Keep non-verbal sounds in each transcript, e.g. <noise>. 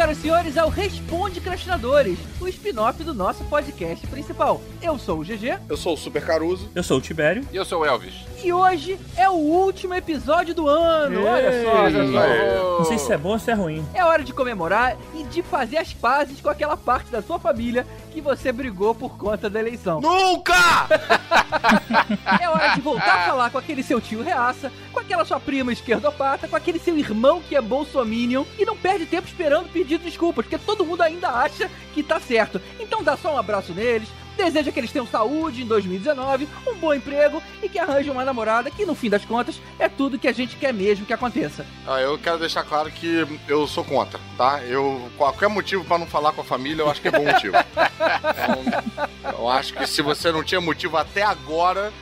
Senhoras e senhores, ao Responde Crastinadores, o spin-off do nosso podcast principal. Eu sou o GG. Eu sou o Super Caruso. Eu sou o Tibério. E eu sou o Elvis. E hoje é o último episódio do ano. Olha só, Ei. gente. Não sei se é bom ou se é ruim. É hora de comemorar e de fazer as pazes com aquela parte da sua família que você brigou por conta da eleição. Nunca! <laughs> É hora de voltar a falar com aquele seu tio reaça, com aquela sua prima esquerdopata, com aquele seu irmão que é bolsominion e não perde tempo esperando pedir desculpas, porque todo mundo ainda acha que tá certo. Então dá só um abraço neles, deseja que eles tenham saúde em 2019, um bom emprego e que arranjem uma namorada que no fim das contas é tudo que a gente quer mesmo que aconteça. Ah, eu quero deixar claro que eu sou contra, tá? Eu, qualquer motivo pra não falar com a família, eu acho que é bom motivo. Então, eu acho que se você não tinha motivo até agora,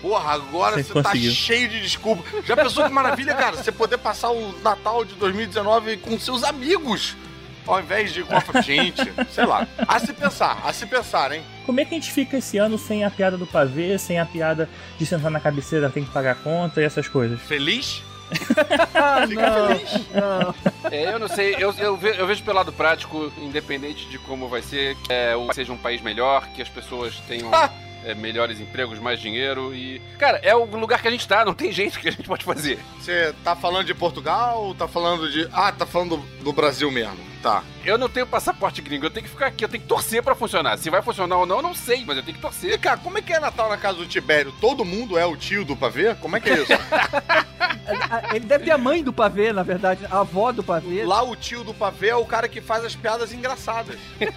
porra, agora Você você, tá cheio de desculpa. Já pensou que maravilha, cara? Você poder passar o Natal de 2019 com seus amigos, ao invés de com a. Gente, sei lá. A se pensar, a se pensar, hein? Como é que a gente fica esse ano sem a piada do pavê, sem a piada de sentar na cabeceira, tem que pagar a conta e essas coisas? Feliz? Ah, Fica feliz. não. É, eu não sei, eu, eu, ve- eu vejo pelo lado prático, independente de como vai ser, que é, o- seja um país melhor, que as pessoas tenham é, melhores empregos, mais dinheiro e. Cara, é o lugar que a gente tá, não tem jeito que a gente pode fazer. Você tá falando de Portugal ou tá falando de. Ah, tá falando do, do Brasil mesmo. Tá. Eu não tenho passaporte gringo, eu tenho que ficar aqui, eu tenho que torcer pra funcionar. Se vai funcionar ou não, eu não sei, mas eu tenho que E, torcer. cara, como é que é Natal na casa do Tibério? Todo mundo é o tio do pavê? Como é que é isso? <laughs> Ele deve ter a mãe do pavê, na verdade, a avó do pavê. Lá o tio do pavê é o cara que faz as piadas engraçadas. <laughs>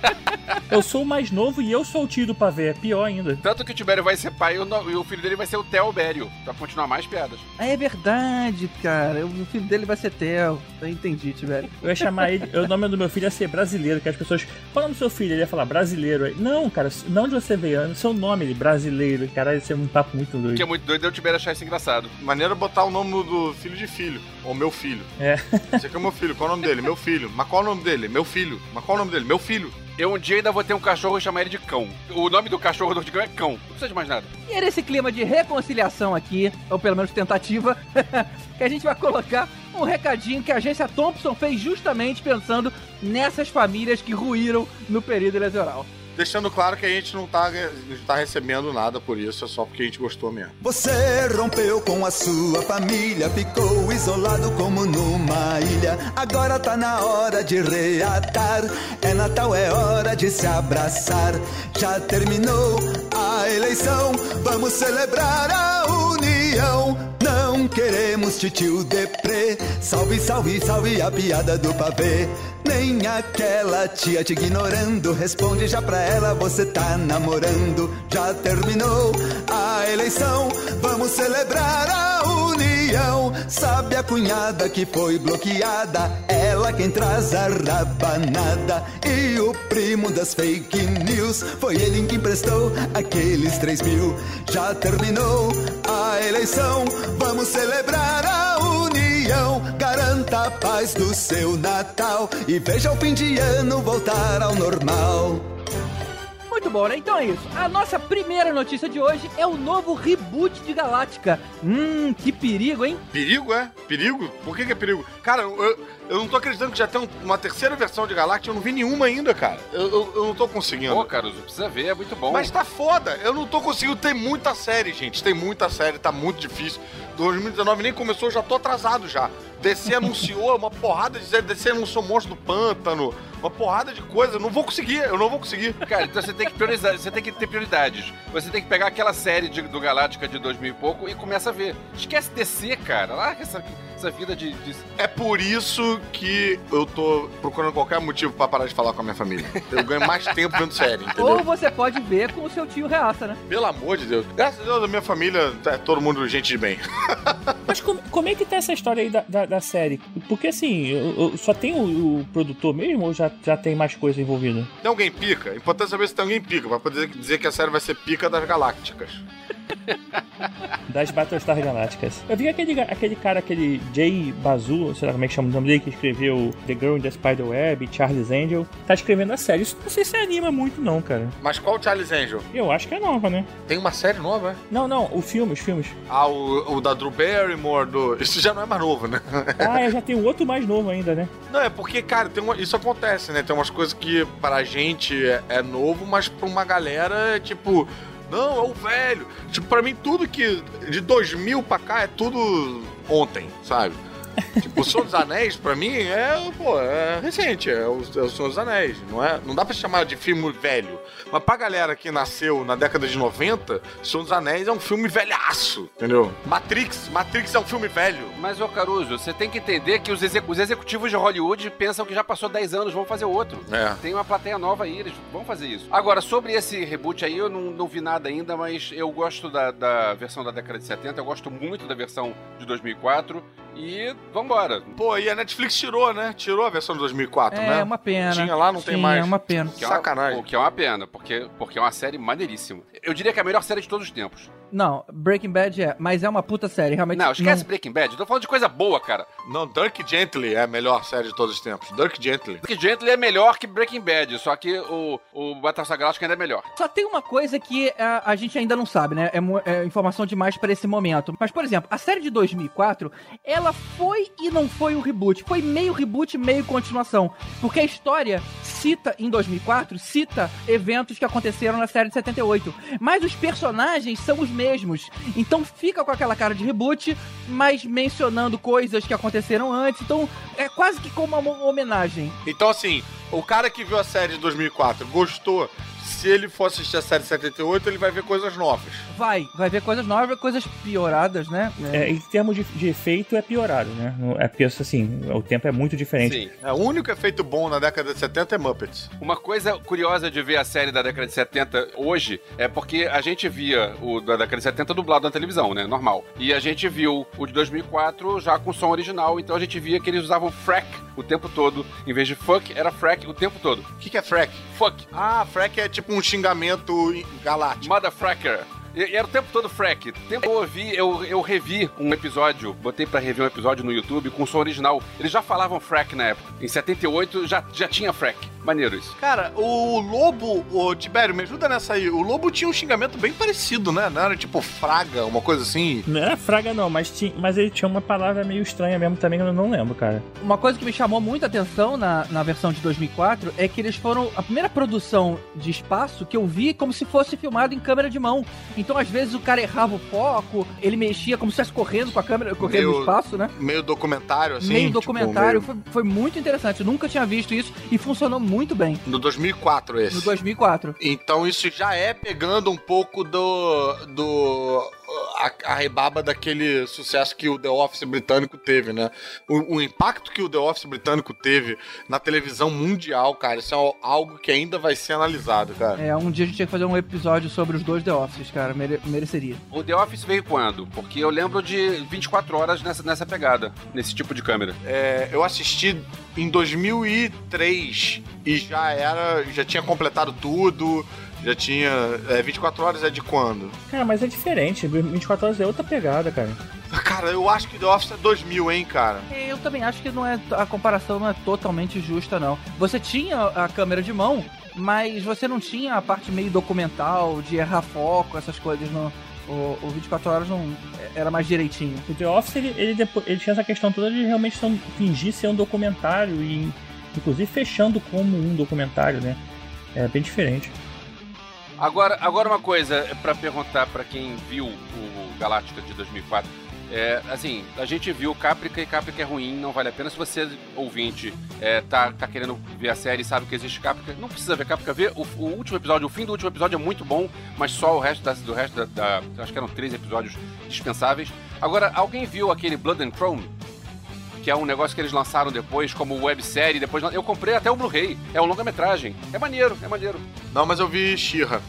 Eu sou o mais novo e eu sou o tio do pavê, é pior ainda. Tanto que o Tibério vai ser pai e o, e filho dele vai ser o Theo Bério, pra continuar mais piadas. Ah, é verdade, cara. O filho dele vai ser Theo. Eu entendi, velho. Eu ia chamar ele, o nome do meu filho brasileiro, que as pessoas. Qual é o nome do seu filho? Ele ia falar brasileiro. Aí, Não, cara, não de você veio, seu nome, ele, brasileiro. Cara, ia ser um papo muito O que é doido. muito doido é o Tibério achar isso engraçado. Maneira é botar o nome do filho de filho. Ou meu filho. É. Esse aqui é meu filho. Qual é o nome dele? Meu filho. Mas qual é o nome dele? Meu filho. Mas qual é o nome dele? Meu filho. Eu um dia ainda vou ter um cachorro e chamar ele de cão. O nome do cachorro do cão é cão. Não precisa de mais nada. E é nesse clima de reconciliação aqui, ou pelo menos tentativa, <laughs> que a gente vai colocar um recadinho que a agência Thompson fez justamente pensando nessas famílias que ruíram no período eleitoral. Deixando claro que a gente não tá, não tá recebendo nada por isso, é só porque a gente gostou mesmo. Você rompeu com a sua família, ficou isolado como numa ilha. Agora tá na hora de reatar. É Natal, é hora de se abraçar. Já terminou a eleição, vamos celebrar a união. Queremos titio deprê. Salve, salve, salve a piada do pavê. Nem aquela tia te ignorando. Responde já pra ela, você tá namorando. Já terminou a eleição, vamos celebrar a união. Sabe a cunhada que foi bloqueada? Ela quem traz a rabanada. E o primo das fake news foi ele que emprestou aqueles três mil. Já terminou a eleição, vamos celebrar a união. Garanta a paz do seu Natal e veja o fim de ano voltar ao normal. Bom, né? Então é isso. A nossa primeira notícia de hoje é o novo reboot de Galáctica. Hum, que perigo, hein? Perigo, é? Perigo? Por que, que é perigo? Cara, eu, eu não tô acreditando que já tem um- uma terceira versão de Galactic, eu não vi nenhuma ainda, cara. Eu, eu, eu não tô conseguindo. Pô, Caruso, precisa ver, é muito bom. Mas tá foda, eu não tô conseguindo. Tem muita série, gente. Tem muita série, tá muito difícil. 2019 nem começou, eu já tô atrasado já. DC <laughs> anunciou uma porrada de série. DC anunciou Monstro do Pântano, uma porrada de coisa. Eu não vou conseguir, eu não vou conseguir. Cara, então você tem que priorizar, você tem que ter prioridades. Você tem que pegar aquela série de- do Galáctica de 2000 e pouco e começa a ver. Esquece DC, cara. Larga essa, essa vida de, de- É por isso que eu tô procurando qualquer motivo pra parar de falar com a minha família. Eu ganho mais tempo vendo série, entendeu? Ou você pode ver com o seu tio reaça, né? Pelo amor de Deus. Graças a Deus, a minha família é todo mundo gente de bem. <laughs> Mas como, como é que tá essa história aí da, da, da série? Porque assim, eu- eu- só tem o, o produtor mesmo ou já, já tem mais coisa envolvida? Tem alguém pica? Importante saber se tem alguém pica, pra poder dizer que a série vai ser pica das galácticas. <laughs> das Battlestar Galácticas. Eu vi aquele, aquele cara, aquele Jay Bazu, sei lá como é que chama o nome dele, que escreveu The Girl in the Spider Web, Charles Angel, tá escrevendo a série. Isso não sei se anima muito, não, cara. Mas qual Charles Angel? Eu acho que é nova, né? Tem uma série nova, é? Não, não, o filme, os filmes. Ah, o, o da Drew Barrymore, do... Isso já não é mais novo, né? <laughs> Ah, eu já tenho outro mais novo ainda, né? Não, é porque, cara, tem uma... isso acontece, né? Tem umas coisas que pra gente é, é novo, mas pra uma galera é tipo... Não, é o velho. Tipo, pra mim, tudo que. De 2000 pra cá é tudo ontem, sabe? Tipo, o Senhor dos Anéis, pra mim, é, pô, é recente, é o, é o Senhor dos Anéis. Não, é, não dá pra chamar de filme velho. Mas pra galera que nasceu na década de 90, Senhor dos Anéis é um filme velhaço, entendeu? Matrix, Matrix é um filme velho. Mas, ô Caruso, você tem que entender que os, exec os executivos de Hollywood pensam que já passou 10 anos, vão fazer outro. É. Tem uma plateia nova aí, eles vão fazer isso. Agora, sobre esse reboot aí, eu não, não vi nada ainda, mas eu gosto da, da versão da década de 70, eu gosto muito da versão de 2004 e vambora. Pô, e a Netflix tirou, né? Tirou a versão de 2004, É, né? uma pena. Tinha lá, não tem Sim, mais. É uma pena. Que é uma- Sacanagem. o que é uma pena, porque, porque é uma série maneiríssima. Eu diria que é a melhor série de todos os tempos. Não, Breaking Bad é, mas é uma puta série, realmente. Não, esquece Breaking Bad, eu tô falando de coisa boa, cara. Não, Dirk Gently é a melhor série de todos os tempos. Dirk Gently. Porque Gently é melhor que Breaking Bad, só que o, o Battlestar Galactica ainda é melhor. Só tem uma coisa que a, a gente ainda não sabe, né? É, é informação demais pra esse momento. Mas, por exemplo, a série de 2004, ela foi e não foi um reboot. Foi meio reboot, meio continuação. Porque a história cita, em 2004, cita eventos que aconteceram na série de 78. Mas os personagens são os mesmos. Então fica com aquela cara de reboot, mas mencionando coisas que aconteceram antes. Então é quase que como uma homenagem. Então, assim, o cara que viu a série de 2004 gostou. Se ele for assistir a série de 78, ele vai ver coisas novas. Vai, vai ver coisas novas, coisas pioradas, né? É, em termos de, de efeito, é piorado, né? É porque, assim, o tempo é muito diferente. Sim. É, o único efeito bom na década de 70 é Muppets. Uma coisa curiosa de ver a série da década de 70 hoje é porque a gente via o da década de 70 dublado na televisão, né? Normal. E a gente viu o de 2004 já com som original, então a gente via que eles usavam frack o tempo todo. Em vez de fuck, era frack o tempo todo. O que, que é frack? Fuck. Ah, frack é tipo um xingamento galáctico. Motherfracker. E era o tempo todo frack. O tempo eu ouvi, eu, eu revi um episódio, botei pra rever um episódio no YouTube com som original. Eles já falavam frack na época. Em 78 já, já tinha frack. Maneiro isso. Cara, o Lobo, o Tibério, me ajuda nessa aí. O Lobo tinha um xingamento bem parecido, né? Não era tipo fraga, uma coisa assim. Não era fraga, não, mas, tinha, mas ele tinha uma palavra meio estranha mesmo também, que eu não lembro, cara. Uma coisa que me chamou muita atenção na, na versão de 2004 é que eles foram a primeira produção de espaço que eu vi como se fosse filmado em câmera de mão. Então, às vezes, o cara errava o foco, ele mexia como se estivesse correndo com a câmera, correndo no Meio- espaço, né? Meio documentário, assim. Meio tipo, documentário. meio- Foi, foi muito interessante. Eu nunca tinha visto isso e funcionou muito bem No 2004, esse. no 2004. Então isso já é pegando um pouco do. do. A, a rebaba daquele sucesso que o The Office britânico teve, né? O, o impacto que o The Office britânico teve na televisão mundial, cara, isso é algo que ainda vai ser analisado, cara. É, um dia a gente tinha que fazer um episódio sobre os dois The Offices, cara. mere- mereceria. O The Office veio quando? Porque eu lembro de 24 horas nessa, nessa pegada, nesse tipo de câmera. É, eu assisti em 2003 e já era. já tinha completado tudo. Já tinha. É, 24 horas é de quando? Cara, mas é diferente. 24 horas é outra pegada, cara. Cara, eu acho que The Office é 2000, hein, cara. É, Eu também acho que não é a comparação não é totalmente justa, não. Você tinha a câmera de mão, mas você não tinha a parte meio documental, de errar foco, essas coisas. No, o, o 24 horas não era mais direitinho. O The Office, ele, ele, depois, ele tinha essa questão toda de realmente ser um- fingir ser um documentário e, inclusive, fechando como um documentário, né? É bem diferente. Agora, agora uma coisa pra perguntar pra quem viu o Galáctica de 2004. É, assim, a gente viu Caprica e Caprica é ruim, não vale a pena. Se você, ouvinte, é, tá, tá querendo ver a série sabe que existe Caprica, não precisa ver Caprica. Vê o, o último episódio, o fim do último episódio é muito bom, mas só o resto, da, do resto da, da- Acho que eram três episódios dispensáveis. Agora, alguém viu aquele Blood and Chrome? Que é um negócio que eles lançaram depois como websérie. Depois eu comprei até o Blu-ray. É um longa-metragem. É maneiro, é maneiro. Não, mas eu vi Shira.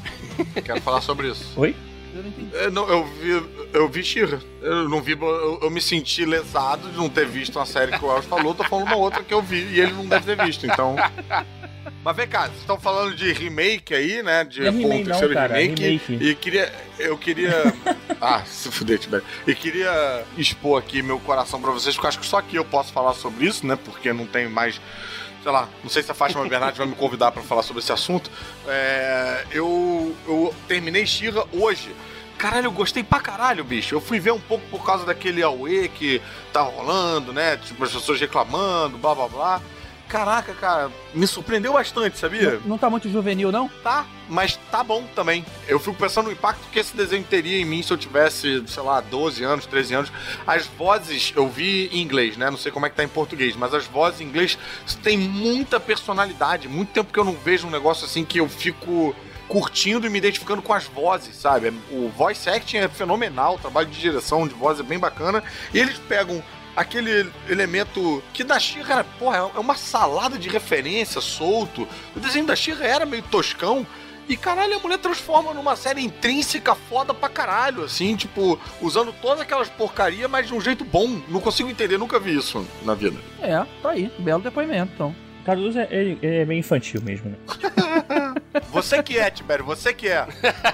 Quero falar sobre isso. Oi? Eu não entendi. É, não, eu vi, eu vi Shira. Eu não vi, eu, eu me senti lesado de não ter visto uma série que o Elvis falou. Tô falando uma outra que eu vi e ele não deve ter visto. Então, Mas vem cá, vocês estão falando de remake aí, né? De Não é um remake não, terceiro cara, remake. remake. E queria. Eu queria. <laughs> ah, se fuder, Tibério. E queria expor aqui meu coração pra vocês, porque eu acho que só aqui eu posso falar sobre isso, né? Porque não tem mais. Sei lá, não sei se a Fátima Bernardes vai me convidar pra falar sobre esse assunto. É, eu, eu terminei Shira hoje. Caralho, eu gostei pra caralho, bicho. Eu fui ver um pouco por causa daquele Aue que tá rolando, né? Tipo, as pessoas reclamando, blá blá blá. Caraca, cara, me surpreendeu bastante, sabia? Não tá muito juvenil, não? Tá, mas tá bom também. Eu fico pensando no impacto que esse desenho teria em mim se eu tivesse, sei lá, 12 anos, 13 anos. As vozes eu vi em inglês, né? Não sei como é que tá em português, mas as vozes em inglês têm muita personalidade. Muito tempo que eu não vejo um negócio assim que eu fico curtindo e me identificando com as vozes, sabe? O voice acting é fenomenal, o trabalho de direção de voz é bem bacana. E eles pegam aquele elemento que da She-Ra, porra, é uma salada de referência solto. O desenho da She-Ra era meio toscão. E caralho, a mulher transforma numa série intrínseca foda pra caralho, assim, tipo, usando todas aquelas porcaria, mas de um jeito bom. Não consigo entender, nunca vi isso na vida. É, tá aí. Belo depoimento, então. Caruso é, ele, ele é bem infantil mesmo, né? <laughs> Você que é, Tibério, você que é.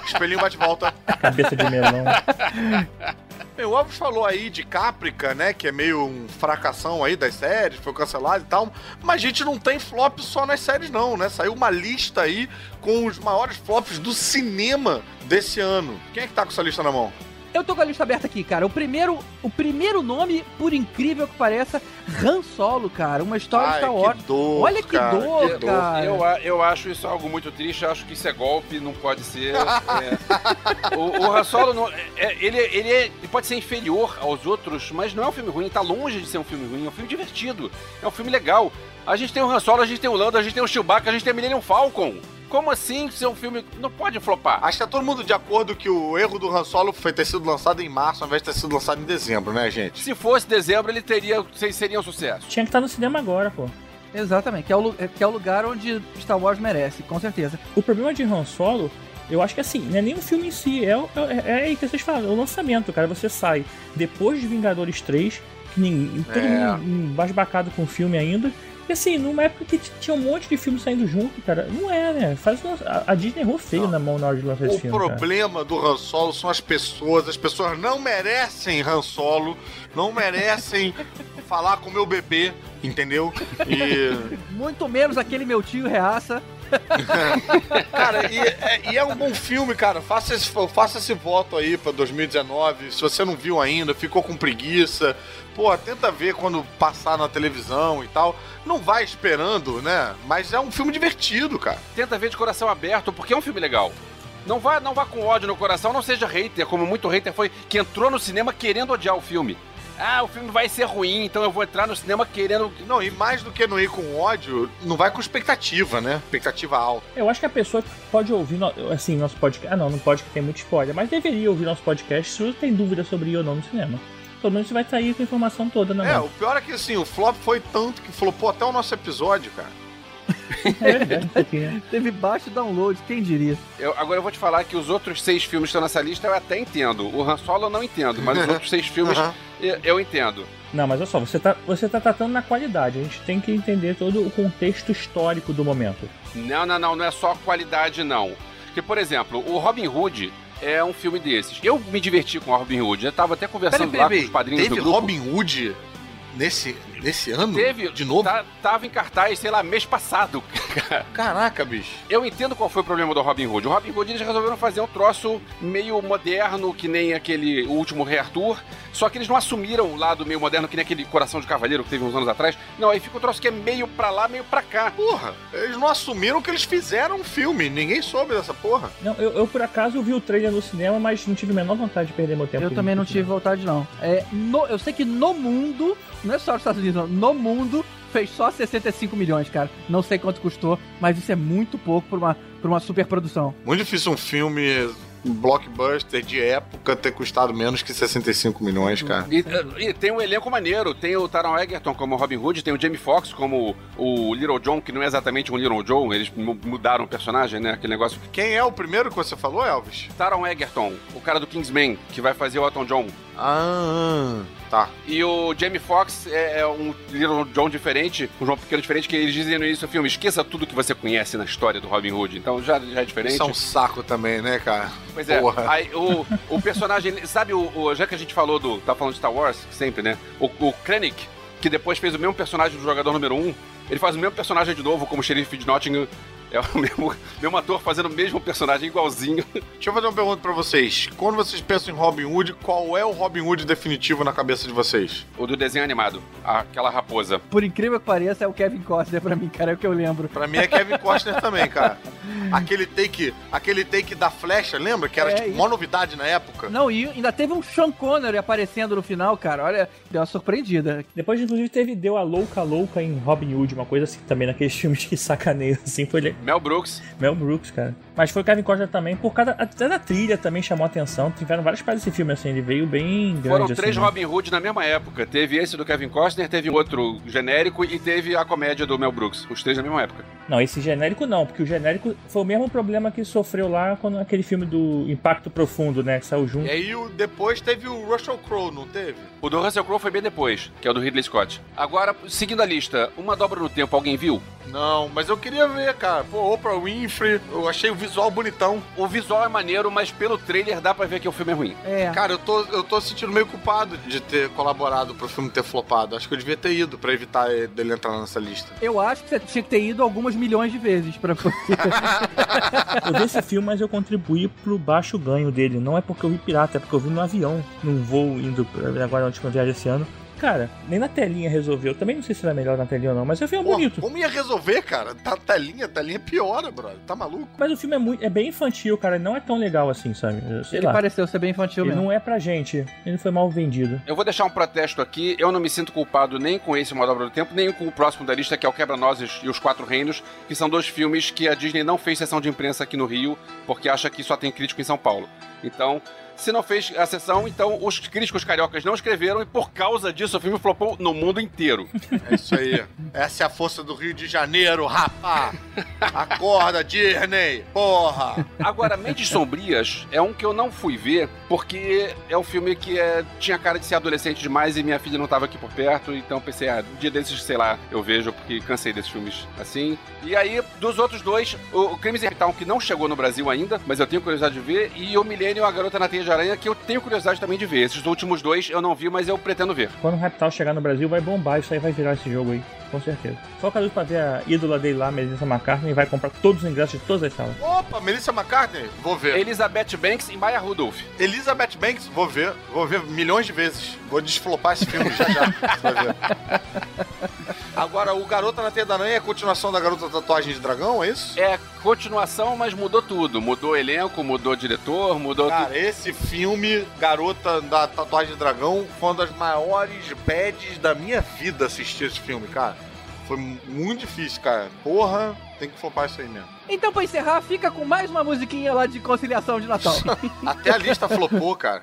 Espelhinho bate volta. Cabeça de melão. <laughs> O Alves falou aí de Caprica, né? Que é meio um fracassão aí das séries, foi cancelado e tal. Mas a gente não tem flop só nas séries, não, né? Saiu uma lista aí com os maiores flops do cinema desse ano. Quem é que tá com essa lista na mão? Eu tô com a lista aberta aqui, cara. O primeiro, o primeiro nome, por incrível que pareça, Han Solo, cara. Uma história de Ai, Star Wars. que dor, Olha que cara, dor, que dor. cara. Eu, a- eu acho isso algo muito triste, acho que isso é golpe, não pode ser. <laughs> é. O, o Han Solo, não- é- ele, ele, é- ele pode ser inferior aos outros, mas não é um filme ruim, tá longe de ser um filme ruim, é um filme divertido, é um filme legal. A gente tem o Han Solo, a gente tem o Lando, a gente tem o Chewbacca, a gente tem o Millennium Falcon. Como assim ser um filme... Não pode flopar. Acho que tá todo mundo de acordo que o erro do Han Solo foi ter sido lançado em março ao invés de ter sido lançado em dezembro, né, gente? Se fosse dezembro, ele teria... seria um sucesso. Tinha que estar no cinema agora, pô. Exatamente, que é, o, é- que é o lugar onde Star Wars merece, com certeza. O problema de Han Solo, eu acho que assim, não é nem o filme em si, é, é, é aí que vocês falam, é o lançamento, cara. Você sai depois de Vingadores 3, que ninguém, todo É. mundo embasbacado com o filme ainda. E assim, numa época que tinha um monte de filmes saindo junto, cara. Não é, né? Faz, o- a, Disney errou feio Não. na mão na hora de lançar esse O filme. cara. problema do Han Solo são as pessoas. As pessoas não merecem Han Solo, não merecem <laughs> falar com o meu bebê, entendeu? E. Muito menos aquele meu tio reaça. <laughs> Cara, e é, e é um bom filme, cara. Faça esse, faça esse voto aí pra 2019. Se você não viu ainda, ficou com preguiça. Pô, tenta ver quando passar na televisão e tal. Não vai esperando, né? Mas é um filme divertido, cara. Tenta ver de coração aberto, porque é um filme legal. Não vá, não vá com ódio no coração, não seja hater, como muito hater foi que entrou no cinema querendo odiar o filme. Ah, o filme vai ser ruim, então eu vou entrar no cinema querendo. Não, e mais do que não ir com ódio, não vai com expectativa, né? Expectativa alta. Eu acho que a pessoa pode ouvir, no- assim, nosso podcast. Ah, não, não pode que tem muito spoiler, mas deveria ouvir nosso podcast se você tem dúvida sobre ir ou não no cinema. Pelo menos você vai sair com a informação toda na É, mão. o pior é que assim, o flop foi tanto que falou, pô, até o nosso episódio, cara. <laughs> É verdade, pouquinho. <laughs> Teve baixo download, quem diria? Eu- agora eu vou te falar que os outros seis filmes que estão nessa lista eu até entendo. O Han Solo eu não entendo, mas os outros seis filmes. Eu, eu entendo. Não, mas olha só, você tá, você tá tratando na qualidade. A gente tem que entender todo o contexto histórico do momento. Não, não, não, não é só qualidade, não. Porque, por exemplo, o Robin Hood é um filme desses. Eu me diverti com o Robin Hood. Eu tava até conversando lá com os padrinhos Teve do grupo. Robin Hood nesse, nesse ano? Teve. De novo? Tá- tava em cartaz, sei lá, mês passado. <laughs> Caraca, bicho. Eu entendo qual foi o problema do Robin Hood. O Robin Hood eles resolveram fazer um troço meio moderno, que nem aquele o último Rei Arthur. Só que eles não assumiram o lado meio moderno, que nem aquele Coração de Cavaleiro que teve uns anos atrás. Não, aí fica um troço que é meio pra lá, meio pra cá. Porra, eles não assumiram que eles fizeram um filme. Ninguém soube dessa porra. Não, eu, eu, por acaso vi o trailer no cinema, mas não tive a menor vontade de perder meu tempo. Eu também não tive vontade, não. É, no- eu sei que no mundo, não é só nos Estados Unidos, no mundo fez só 65 milhões, cara. Não sei quanto custou, mas isso é muito pouco pra uma, pra uma superprodução. Muito difícil um filme um blockbuster de época ter custado menos que 65 milhões, cara. E, e tem um elenco maneiro. Tem o Taron Egerton como Robin Hood, tem o Jamie Foxx como o Little John, que não é exatamente um Little John, eles mu- mudaram o personagem, né? Aquele negócio. Quem é o primeiro que você falou, Elvis? Taron Egerton, o cara do Kingsman, que vai fazer o Elton John. Ah, Tá. E o Jamie Foxx é, é um Little John diferente, um João Pequeno diferente, que eles dizem no início do filme, esqueça tudo que você conhece na história do Robin Hood. Então já, já é diferente. Isso é um saco também, né, cara? Pois é, Porra. aí, o, o personagem, sabe, o, o- já que a gente falou do. Tá falando de Star Wars, sempre, né? O, o Krennic, que depois fez o mesmo personagem do jogador número 1, ele faz o mesmo personagem de novo, como xerife de Nottingham. É o mesmo, mesmo ator fazendo o mesmo personagem igualzinho. Deixa eu fazer uma pergunta pra vocês. Quando vocês pensam em Robin Hood, qual é o Robin Hood definitivo na cabeça de vocês? O do desenho animado, aquela raposa. Por incrível que pareça, é o Kevin Costner pra mim, cara, é o que eu lembro. Pra mim é Kevin Costner <laughs> também, cara. Aquele take, aquele take da flecha, lembra? Que era É, tipo uma novidade na época. Não, e ainda teve um Sean Connery aparecendo no final, cara. Olha, deu uma surpreendida. Depois, inclusive, teve Deu a Louca Louca em Robin Hood, uma coisa assim também, naqueles filmes que sacaneiam, assim, foi ele- Mel Brooks. Mel Brooks, cara. Mas foi o Kevin Costner também, por causa até da trilha também chamou a atenção. Tiveram várias partes desse filme, assim, ele veio bem grande, Foram assim, três né? Robin Hood na mesma época. Teve esse do Kevin Costner, teve outro genérico e teve a comédia do Mel Brooks. Os três na mesma época. Não, esse genérico não, porque o genérico foi o mesmo problema que sofreu lá quando aquele filme do Impacto Profundo, né, que saiu junto. E aí depois teve o Russell Crowe, não teve? O do Russell Crowe foi bem depois, que é o do Ridley Scott. Agora, seguindo a lista, Uma Dobra no Tempo, alguém viu? Não, mas eu queria ver, cara. Pô, Oprah Winfrey, eu achei o visual bonitão. O visual é maneiro, mas pelo trailer dá pra ver que o filme é ruim. É. Cara, eu tô, eu tô sentindo meio culpado de ter colaborado pro filme ter flopado. Acho que eu devia ter ido pra evitar dele entrar nessa lista. Eu acho que você tinha que ter ido algumas milhões de vezes pra poder. <laughs> Eu vi esse filme, mas eu contribuí pro baixo ganho dele. Não é porque eu vi pirata, é porque eu vi no avião, num voo indo pra- agora na última viagem esse ano. Cara, nem na telinha resolveu. Também não sei se era melhor na telinha ou não, mas o filme é Pô, bonito. como ia resolver, cara? Tá telinha, telinha piora, brother. Tá maluco? Mas o filme é, muito, é bem infantil, cara. Não é tão legal assim, sabe? Eu Sei Ele lá. pareceu ser bem infantil Ele mesmo. não é pra gente. Ele foi mal vendido. Eu vou deixar um protesto aqui. Eu não me sinto culpado nem com esse Uma Dobra do Tempo, nem com o próximo da lista, que é o Quebra-Nozes e Os Quatro Reinos, que são dois filmes que a Disney não fez sessão de imprensa aqui no Rio, porque acha que só tem crítico em São Paulo. Então, se não fez a sessão, então os críticos cariocas não escreveram e por causa disso o filme flopou no mundo inteiro. É isso aí. Essa é a força do Rio de Janeiro, rapá. Acorda, Disney. Porra. Agora, Mentes Sombrias é um que eu não fui ver, porque é um filme que é, tinha cara de ser adolescente demais e minha filha não estava aqui por perto, então pensei, ah, um dia desses, sei lá, eu vejo, porque cansei desses filmes assim. E aí, dos outros dois, o Crimes em Town, que não chegou no Brasil ainda, mas eu tenho curiosidade de ver, e o Milênio A Garota na Teia de Aranha, que eu tenho curiosidade também de ver. Esses últimos dois eu não vi, mas eu pretendo ver. Quando o Reptal chegar no Brasil, vai bombar. Isso aí vai virar esse jogo aí. Com certeza. Só o Caruso pra ver a ídola dele lá, Melissa McCartney, vai comprar todos os ingressos de todas as salas. Opa, Melissa McCartney? Vou ver. Elizabeth Banks e Maya Rudolph. Elizabeth Banks? Vou ver. Vou ver milhões de vezes. Vou desflopar esse filme já já. <laughs> Vai ver. Agora, o Garota na Teia da Aranha é a continuação da Garota Tatuagem de Dragão, é isso? É continuação, mas mudou tudo. Mudou elenco, mudou diretor, mudou tudo. Cara, esse filme, Garota da Tatuagem de Dragão, foi uma das maiores bads da minha vida assistir esse filme, cara. Foi muito difícil, cara. Porra, tem que flopar isso aí mesmo. Então, pra encerrar, fica com mais uma musiquinha lá de conciliação de Natal. Até a lista flopou, cara.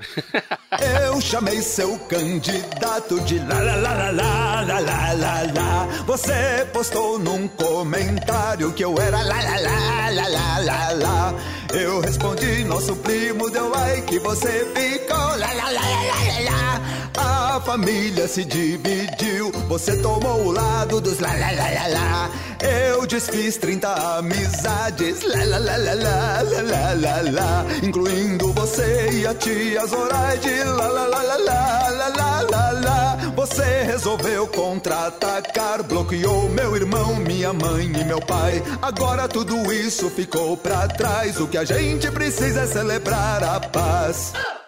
Eu chamei seu candidato de lá lá lá lá lá lá lá lá lá. Você postou num comentário que eu era lá lá lá lá lá lá lá. Eu respondi, nosso primo deu like, você ficou lá lá lá lá lá lá. A família se dividiu, você tomou o lado dos lá lá lá lá lá. Eu desfiz 30 amizades, lá lá lá lá lá lá lá lá. Incluindo você e a tia Zoraide, lá lá lá lá lá lá lá lá lá. Você resolveu contra-atacar, bloqueou meu irmão, minha mãe e meu pai. Agora tudo isso ficou pra trás. O que a gente precisa é celebrar a paz. E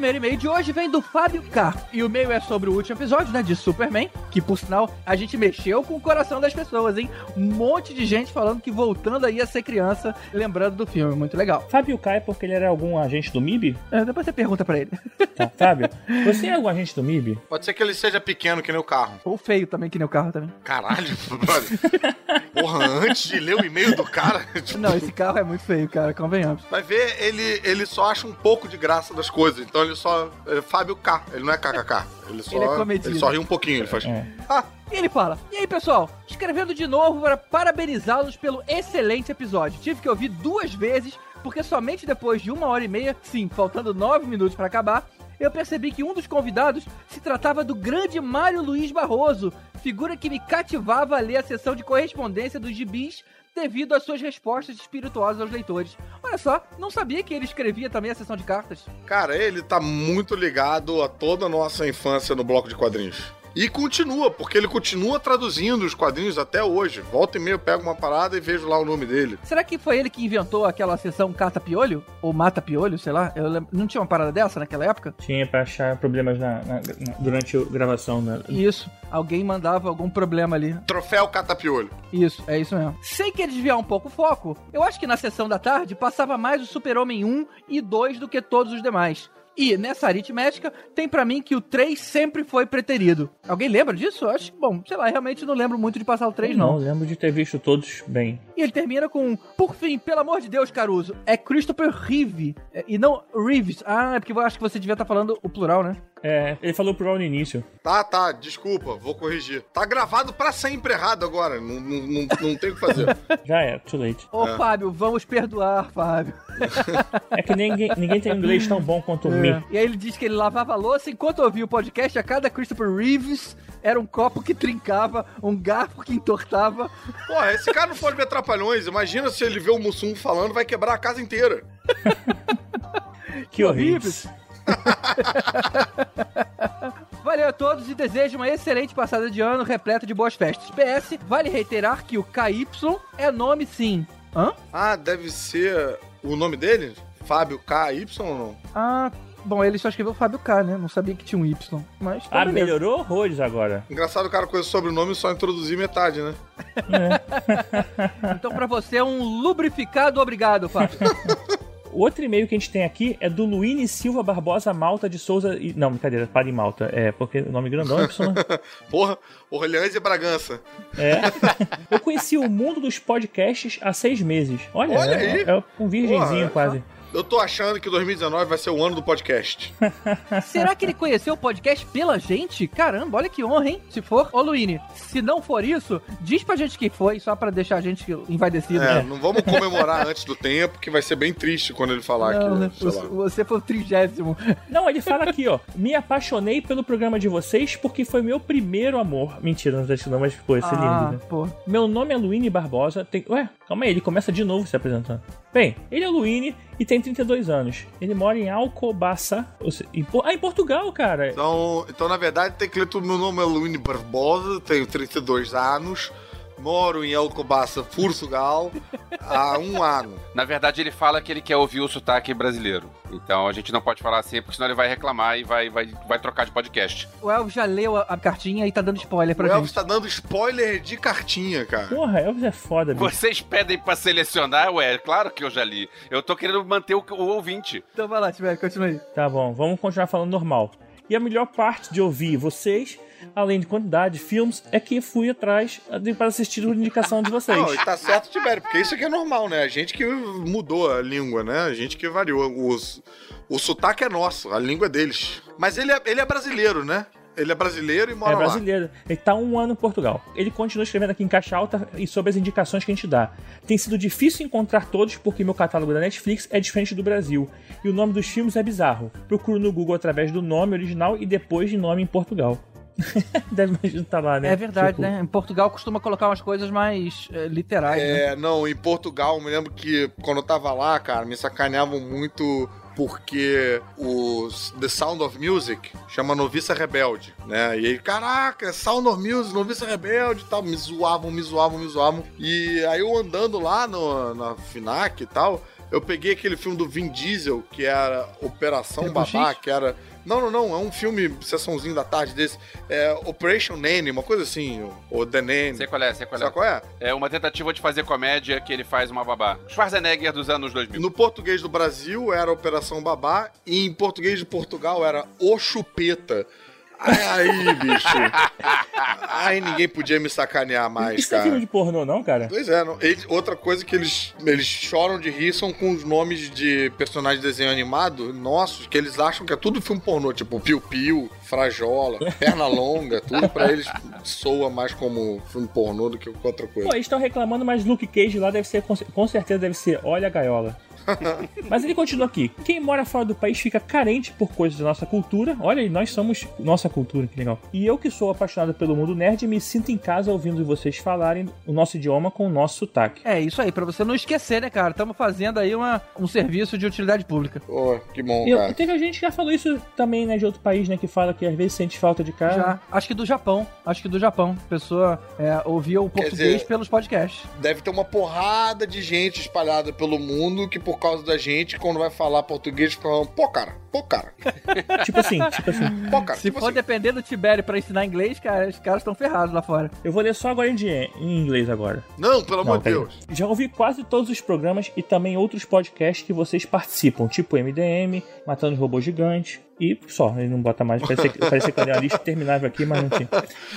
primeiro e-mail de hoje vem do Fábio K. E o e-mail é sobre o último episódio, né, de Superman, que por sinal a gente mexeu com o coração das pessoas, hein? Um monte de gente falando que voltando aí a ser criança, lembrando do filme, muito legal. Fábio cai porque ele era algum agente do MIB? É, depois você pergunta pra ele. Tá. Fábio, você é algum agente do MIB? Pode ser que ele seja pequeno que nem o carro. Ou feio também, que nem o carro também. Caralho. <laughs> Porra, antes de ler o e-mail do cara. <laughs> tipo, Não, esse carro é muito feio, cara, convenhamos. Vai ver, ele, ele só acha um pouco de graça das coisas. Então ele só. É Fábio K. Ele não é KKK. Ele só, Ele é ele só ri um pouquinho. Ele faz. É. Ah, E ele fala: E aí, pessoal, escrevendo de novo para parabenizá-los pelo excelente episódio. Tive que ouvir duas vezes, porque somente depois de uma hora e meia, sim, faltando nove minutos para acabar, eu percebi que um dos convidados se tratava do grande Mário Luiz Barroso, figura que me cativava a ler a sessão de correspondência dos gibis devido às suas respostas espirituosas aos leitores. Olha só, não sabia que ele escrevia também a sessão de cartas. cara, ele tá muito ligado a toda a nossa infância no bloco de quadrinhos. E continua, porque ele continua traduzindo os quadrinhos até hoje. Volta e meia eu pego uma parada e vejo lá o nome dele. Será que foi ele que inventou aquela sessão Cata Piolho? Ou Mata Piolho, sei lá? Eu lembro- Não tinha uma parada dessa naquela época? Tinha pra achar problemas na, na- na- durante a gravação, né? Isso. Alguém mandava algum problema ali. Troféu Catapiolho. Isso, é isso mesmo. Sem querer desviar um pouco o foco, eu acho que na sessão da tarde passava mais o Super-Homem 1 e 2 do que todos os demais. E nessa aritmética, tem pra mim que o 3 sempre foi preterido. Alguém lembra disso? Eu acho que, bom, sei lá, realmente não lembro muito de passar o 3, não, não. lembro de ter visto todos bem. E ele termina com, por fim, pelo amor de Deus, Caruso, é Christopher Reeve, é, e não Reeves. Ah, é porque eu acho que você devia estar falando o plural, né? É, ele falou pro no início. Tá, tá, desculpa, vou corrigir. Tá gravado pra sempre errado agora. Não, não, não, não tem o que fazer. <laughs> Já é, too late. Ô, É. Fábio, vamos perdoar, Fábio. É que ninguém, ninguém tem inglês tão bom quanto <laughs> o É. E aí ele diz que ele lavava a louça enquanto ouvia o podcast. A cada Christopher Reeves era um copo que trincava, um garfo que entortava. Porra, esse cara não pode ver trapalhões. Imagina se ele vê o Mussum falando, vai quebrar a casa inteira. <laughs> Que horríveis. <laughs> Valeu a todos e desejo uma excelente passada de ano repleta de boas festas. PS, vale reiterar que o KY é nome sim. Hã? Ah, deve ser o nome dele? Fábio KY ou não? Ah, bom, ele só escreveu Fábio K, né? Não sabia que tinha um Y. Mas tá Ah, beleza. melhorou horrores agora. Engraçado o cara com esse sobrenome só introduzir metade, né? <laughs> Então pra você é um lubrificado obrigado, Fábio. O <laughs> outro e-mail que a gente tem aqui é do Luíne Silva Barbosa Malta de Souza. E... Não, brincadeira, para em Malta. É, porque o nome grandão é Y, né? <laughs> Porra, Orleans e Bragança. É. Eu conheci o mundo dos podcasts há seis meses. Olha, Olha é, aí. é um virgenzinho Porra, quase. Eu tô achando que 2019 vai ser o ano do podcast. <laughs> Será que ele conheceu o podcast pela gente? Caramba, olha que honra, hein? Se for, ô Luíne, se não for isso, diz pra gente que foi, só pra deixar a gente envaidecido. É, né? não vamos comemorar antes do tempo, que vai ser bem triste quando ele falar Não, né? que, sei Você, lá. você foi o trigésimo. Não, ele fala aqui, ó. Me apaixonei pelo programa de vocês porque foi meu primeiro amor. Mentira, não existe não, mas ficou esse Ah, lindo, né? pô. Meu nome é Luíne Barbosa. Tem... Ué, calma aí, ele começa de novo se apresentando. Bem, ele é Luíne e tem 32 anos. Ele mora em Alcobaça. ou se- em Ah, em Portugal, cara. Então, então, na verdade, tem que ler tudo. Meu nome é Luíne Barbosa, tenho 32 anos, moro em Alcobaça, Portugal, há um ano. Na verdade, ele fala que ele quer ouvir o sotaque brasileiro. Então a gente não pode falar assim, porque senão ele vai reclamar e vai, vai, vai trocar de podcast. O Elvis já leu a, a cartinha e tá dando spoiler O pra Elvis gente. tá dando spoiler de cartinha, cara. Porra, Elvis é foda, bicho. Vocês pedem pra selecionar? Ué, claro que eu já li. Eu tô querendo manter o, o ouvinte. Então vai lá, Tiver, continua aí. Tá bom, vamos continuar falando normal. E a melhor parte de ouvir vocês, além de quantidade de filmes, é que fui atrás para assistir a indicação de vocês. <laughs> Não, tá certo, Tibério, porque isso aqui é normal, né? A gente que mudou a língua, né? A gente que variou. Os, o sotaque é nosso, a língua é deles. Mas ele é, ele é brasileiro, né? Ele é brasileiro e mora É lá. brasileiro. Ele tá um ano em Portugal. Ele continua escrevendo aqui em caixa alta e sobre as indicações que a gente dá. Tem sido difícil encontrar todos porque meu catálogo da Netflix é diferente do Brasil. E o nome dos filmes é bizarro. Procuro no Google através do nome original e depois de nome em Portugal. <laughs> Deve imaginar tá lá, né? É verdade, Tipo, né? Em Portugal costuma colocar umas coisas mais é, literais, né? É, não, em Portugal, eu me lembro que quando eu tava lá, cara, me sacaneavam muito porque os The Sound of Music chama Noviça Rebelde, né? E aí, caraca, Sound of Music, Noviça Rebelde e tal, me zoavam, me zoavam, me zoavam. E aí eu andando lá no, na FINAC e tal, eu peguei aquele filme do Vin Diesel, que era Operação Triple Babá, que era... Não, não, não, é um filme, sessãozinho da tarde desse, é Operation Nene, uma coisa assim, ou The Nene. Sei qual é, sei qual Sabe é. qual é? É uma tentativa de fazer comédia que ele faz uma babá. Schwarzenegger dos anos 2000. No português do Brasil era Operação Babá e em português de Portugal era O Chupeta. Aí, bicho. Aí ninguém podia me sacanear mais, Isso é cara. filme de pornô, não, cara? Pois é, não- eles- outra coisa que eles, eles choram de rir são com os nomes de personagens de desenho animado nossos, que eles acham que é tudo filme pornô, tipo Piu Piu, Frajola, Perna Longa, tudo pra eles soa mais como filme pornô do que qualquer outra coisa. Pô, eles estão reclamando, mas Luke Cage lá deve ser, com certeza deve ser Olha a Gaiola. <laughs> mas ele continua aqui. Quem mora fora do país fica carente por coisas da nossa cultura. Olha, nós somos nossa cultura, que legal. E eu que sou apaixonado pelo mundo nerd, me sinto em casa ouvindo vocês falarem o nosso idioma com o nosso sotaque. É isso aí, pra você não esquecer, né, cara? Estamos fazendo aí uma, um serviço de utilidade pública. Pô, que bom, E eu- cara. teve gente que já falou isso também, né, de outro país, né, que fala que às vezes sente falta de casa. Já. Acho que do Japão. Acho que do Japão. A pessoa é, ouvia o português dizer- pelos podcasts. Deve ter uma porrada de gente espalhada pelo mundo que, por causa da gente, quando vai falar português, falam, pô, cara, pô, cara, <laughs> Tipo assim, tipo assim. pô, cara. Se tipo for assim. depender do Tibério pra ensinar inglês, cara, os caras estão ferrados lá fora. Eu vou ler só agora em, di- em inglês agora. Não, pelo amor de. Deus. Já ouvi quase todos os programas e também outros podcasts que vocês participam, tipo MDM, Matando os Robôs Gigantes. E só, ele não bota mais. Parece que, parece que eu dei uma lista interminável aqui, mas não tinha.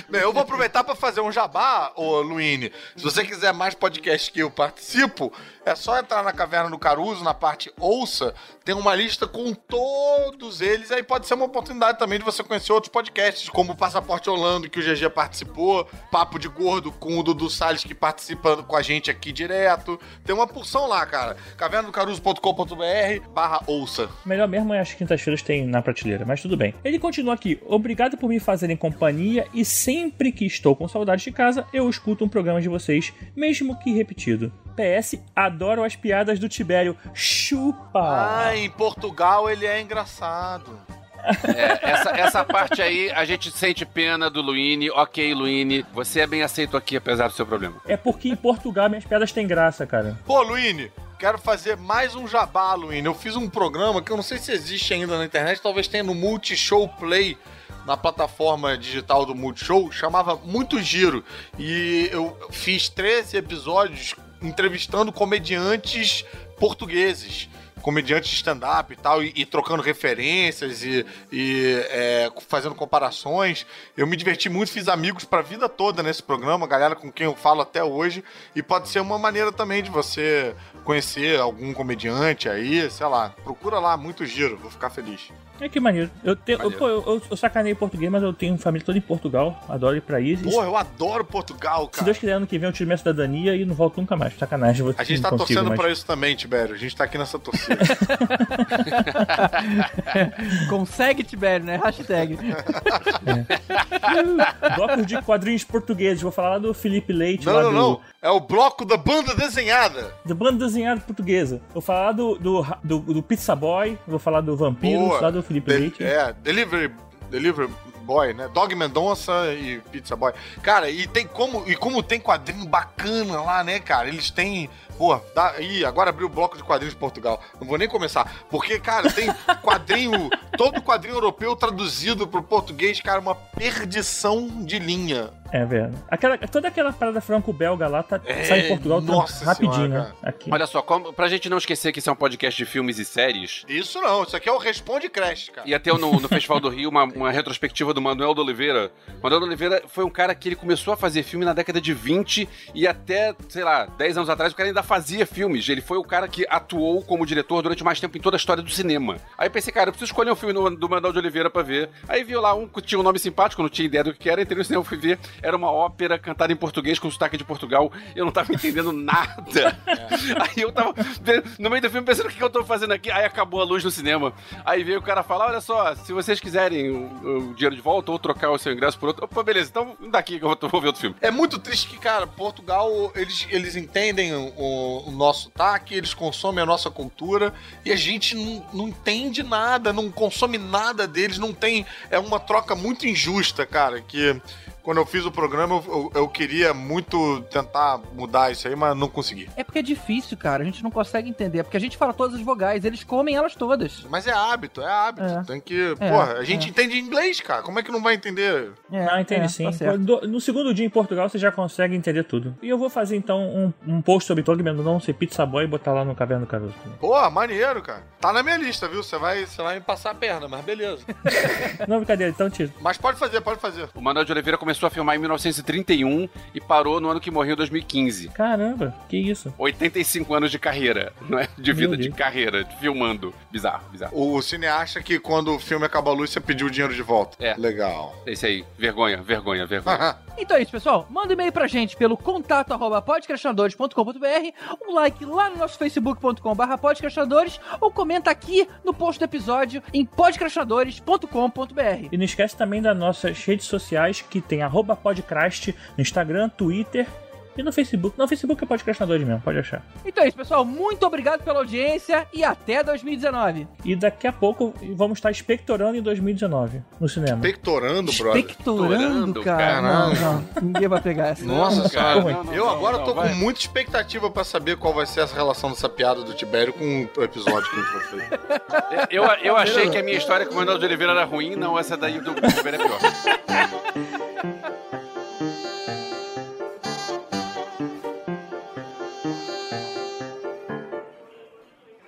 Bem, eu vou aproveitar pra fazer um jabá, ô Luíne. Se você quiser mais podcasts que eu participo, é só entrar na Caverna do Caruso, na parte Ouça, tem uma lista com todos eles. Aí pode ser uma oportunidade também de você conhecer outros podcasts, como o Passaporte Holando, que o GG participou, Papo de Gordo com o Dudu Salles, que participa com a gente aqui direto. Tem uma porção lá, cara. cavernadocaruso.com.br barra Ouça. Melhor mesmo é as quintas-feiras tem na prateleira, mas tudo bem. Ele continua aqui. Obrigado por me fazerem companhia e sempre que estou com saudades de casa, eu escuto um programa de vocês, mesmo que repetido. PS, adoro as piadas do Tibério. Chupa! Ah, em Portugal ele é engraçado. É, essa, essa parte aí, a gente sente pena do Luini. Ok, Luini, você é bem aceito aqui, apesar do seu problema. É porque em Portugal minhas piadas têm graça, cara. Pô, Luíne, quero fazer mais um jabá, Luíne. Eu fiz um programa que eu não sei se existe ainda na internet, talvez tenha no Multishow Play, na plataforma digital do Multishow, chamava Muito Giro. E eu fiz 13 episódios entrevistando comediantes portugueses. Comediantes de stand-up e tal, e, e trocando referências e, e, é, fazendo comparações. Eu me diverti muito, fiz amigos pra vida toda nesse programa, galera com quem eu falo até hoje. E pode ser uma maneira também de você conhecer algum comediante aí, sei lá. Procura lá, muito giro, vou ficar feliz. É que maneiro. Eu, te, eu, Maneiro. pô, eu, eu, eu sacanei português, mas eu tenho família toda em Portugal. Adoro ir pra aí. Porra, eu adoro Portugal, Se cara. Deus quiser, ano que vem eu tiro minha cidadania e não volto nunca mais. Sacanagem. Vou, A gente tá consigo torcendo mais. pra isso também, Tibério. A gente tá aqui nessa torcida. <laughs> Consegue, Tibério, né? Hashtag. <laughs> Blocos de quadrinhos portugueses. Vou falar lá do Felipe Leite, não, lá não, do, não. É o bloco da banda desenhada. do banda desenhada portuguesa. Vou falar do, do, do, do Pizza Boy. Vou falar do Vampiros, Boa. lá do Felipe De- Leite. É, Delivery, Delivery Boy, né? Dog Mendonça e Pizza Boy. Cara, e tem como e como tem quadrinho bacana lá, né, cara? Eles têm, pô, dá, ih, agora abriu o bloco de quadrinhos de Portugal. Não vou nem começar, porque cara, tem quadrinho, <laughs> todo quadrinho europeu traduzido pro português, cara, uma perdição de linha. É, velho. Aquela, toda aquela parada franco-belga lá tá, É, sai em Portugal nossa rapidinho, senhora, né? Aqui. Olha só, como, pra gente não esquecer que isso é um podcast de filmes e séries, Isso não, isso aqui é o Responde Crash, cara. ia ter no, no Festival do Rio uma, uma retrospectiva do Manuel de Oliveira. Manuel de Oliveira foi um cara que ele começou a fazer filme na década de 20 e até, sei lá, 10 anos atrás o cara ainda fazia filmes. Ele foi o cara que atuou como diretor durante mais tempo em toda a história do cinema. Aí eu pensei, cara, eu preciso escolher um filme do, do Manuel de Oliveira pra ver. Aí viu lá um que tinha um nome simpático, não tinha ideia do que era, entrei no cinema, fui ver. Era uma ópera cantada em português com sotaque de Portugal. Eu não tava <laughs> entendendo nada. Aí eu tava no meio do filme pensando o que que eu tô fazendo aqui. Aí acabou a luz no cinema. Aí veio o cara falar: olha só, se vocês quiserem o, o dinheiro de volta ou trocar o seu ingresso por outro. Opa, beleza, então daqui que eu vou, <laughs> vou ver outro filme. É muito triste que, cara, Portugal, eles, eles entendem o, o nosso taque, eles consomem a nossa cultura e a gente não, não entende nada, não consome nada deles, não tem. É uma troca muito injusta, cara, que. Quando eu fiz o programa, eu, eu, queria muito tentar mudar isso aí, mas não consegui. É porque é difícil, cara. A gente não consegue entender. É porque a gente fala todas as vogais, eles comem elas todas. Mas é hábito, é hábito. É. Tem que. É, porra, a gente é. entende inglês, cara. Como é que não vai entender? É, Ah, entende é, sim. tá No segundo dia em Portugal você já consegue entender tudo. E eu vou fazer então um, um post sobre Tolkien não ser pizza boy e botar lá no Caverna do Caruso. Pô, maneiro, cara. Tá na minha lista, viu? Você vai, você vai me passar a perna, mas beleza. <laughs> Não, brincadeira, então tiro. mas pode fazer, pode fazer. O Manuel de Oliveira começou a filmar em 1931 e parou no ano que morreu em 2015. Caramba, que isso. 85 anos de carreira, <laughs> não é? De vida, de carreira, filmando. Bizarro, bizarro. O cineasta que quando o filme acaba a luz, você pediu o dinheiro de volta. É. Legal. Esse aí, vergonha, vergonha, vergonha. <laughs> Então é isso, pessoal. Manda um e-mail pra gente pelo contato arroba podcastinadores.com.br, um like lá no nosso facebook.com.br podcastinadores ou comenta aqui no post do episódio em podcastinadores.com.br. E não esquece também das nossas redes sociais, que tem arroba podcast no Instagram, Twitter e no Facebook. Não, Facebook é podcastinadores mesmo, pode achar. Então é isso, pessoal. Muito obrigado pela audiência e até 2019. E daqui a pouco vamos estar expectorando em 2019 no cinema. Pectorando, brother. Expectorando, Expectorando, cara. caralho. Não, não. Ninguém vai pegar essa. Nossa cara, não, não, eu agora não, tô vai. com muita expectativa pra saber qual vai ser essa relação dessa piada do Tibério com o episódio que a gente vai fazer. <laughs> Eu, eu achei que a minha história com o Manuel de Oliveira era ruim, não, essa daí do Oliveira é pior.